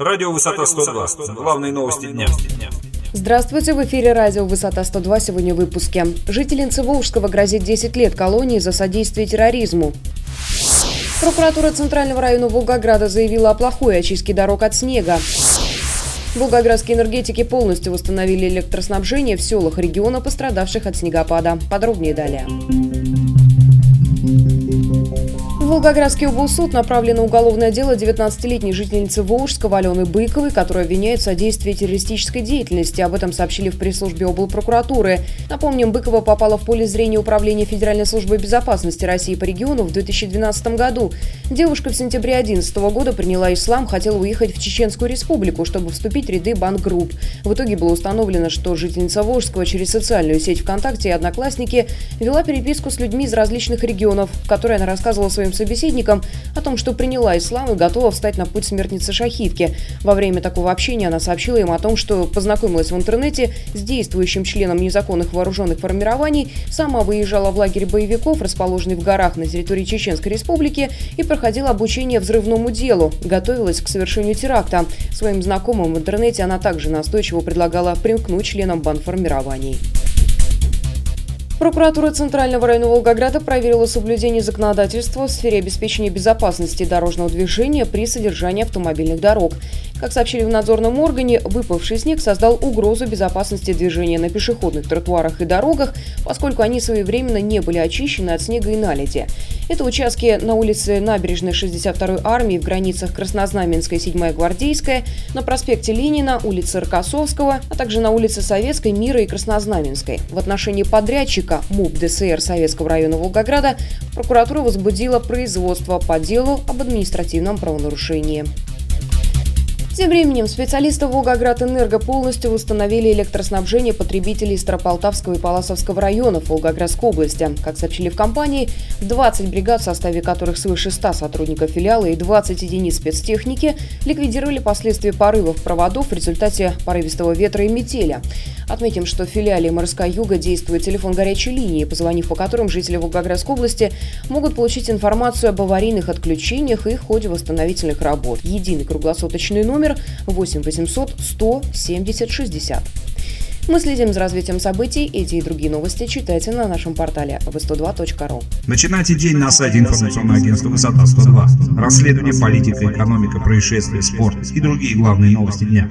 Радио «Высота 102». Главные новости дня. Здравствуйте, в эфире радио «Высота 102» сегодня в выпуске. Жительнице Волжского грозит 10 лет колонии за содействие терроризму. Прокуратура Центрального района Волгограда заявила о плохой очистке дорог от снега. Волгоградские энергетики полностью восстановили электроснабжение в селах региона, пострадавших от снегопада. Подробнее далее. Волгоградский облсуд направлен на уголовное дело 19-летней жительницы Волжского Алены Быковой, которая обвиняет в содействии террористической деятельности. Об этом сообщили в пресс-службе облпрокуратуры. Напомним, Быкова попала в поле зрения Управления Федеральной службы безопасности России по региону в 2012 году. Девушка в сентябре 2011 года приняла ислам, хотела уехать в Чеченскую республику, чтобы вступить в ряды бандгрупп. В итоге было установлено, что жительница Волжского через социальную сеть ВКонтакте и Одноклассники вела переписку с людьми из различных регионов, в которой она рассказывала своим собеседникам о том, что приняла ислам и готова встать на путь смертницы шахидки. Во время такого общения она сообщила им о том, что познакомилась в интернете с действующим членом незаконных вооруженных формирований, сама выезжала в лагерь боевиков, расположенный в горах на территории Чеченской республики, и проходила обучение взрывному делу, готовилась к совершению теракта. Своим знакомым в интернете она также настойчиво предлагала примкнуть членам бандформирований. Прокуратура Центрального района Волгограда проверила соблюдение законодательства в сфере обеспечения безопасности дорожного движения при содержании автомобильных дорог. Как сообщили в надзорном органе, выпавший снег создал угрозу безопасности движения на пешеходных тротуарах и дорогах, поскольку они своевременно не были очищены от снега и наледи. Это участки на улице Набережной 62-й армии в границах Краснознаменской, 7-я Гвардейская, на проспекте Ленина, улице Рокоссовского, а также на улице Советской, Мира и Краснознаменской. В отношении подрядчика МУП ДСР Советского района Волгограда прокуратура возбудила производство по делу об административном правонарушении. Тем временем специалисты Волгоград Энерго полностью восстановили электроснабжение потребителей Старополтавского и Паласовского районов Волгоградской области. Как сообщили в компании, 20 бригад, в составе которых свыше 100 сотрудников филиала и 20 единиц спецтехники, ликвидировали последствия порывов проводов в результате порывистого ветра и метели. Отметим, что в филиале «Морская юга» действует телефон горячей линии, позвонив по которым жители Волгоградской области могут получить информацию об аварийных отключениях и ходе восстановительных работ. Единый круглосуточный номер 8 800 100 70 60. Мы следим за развитием событий. Эти и другие новости читайте на нашем портале v102.ru. Начинайте день на сайте информационного агентства «Высота 102». Расследование, политика, экономика, происшествия, спорт и другие главные новости дня.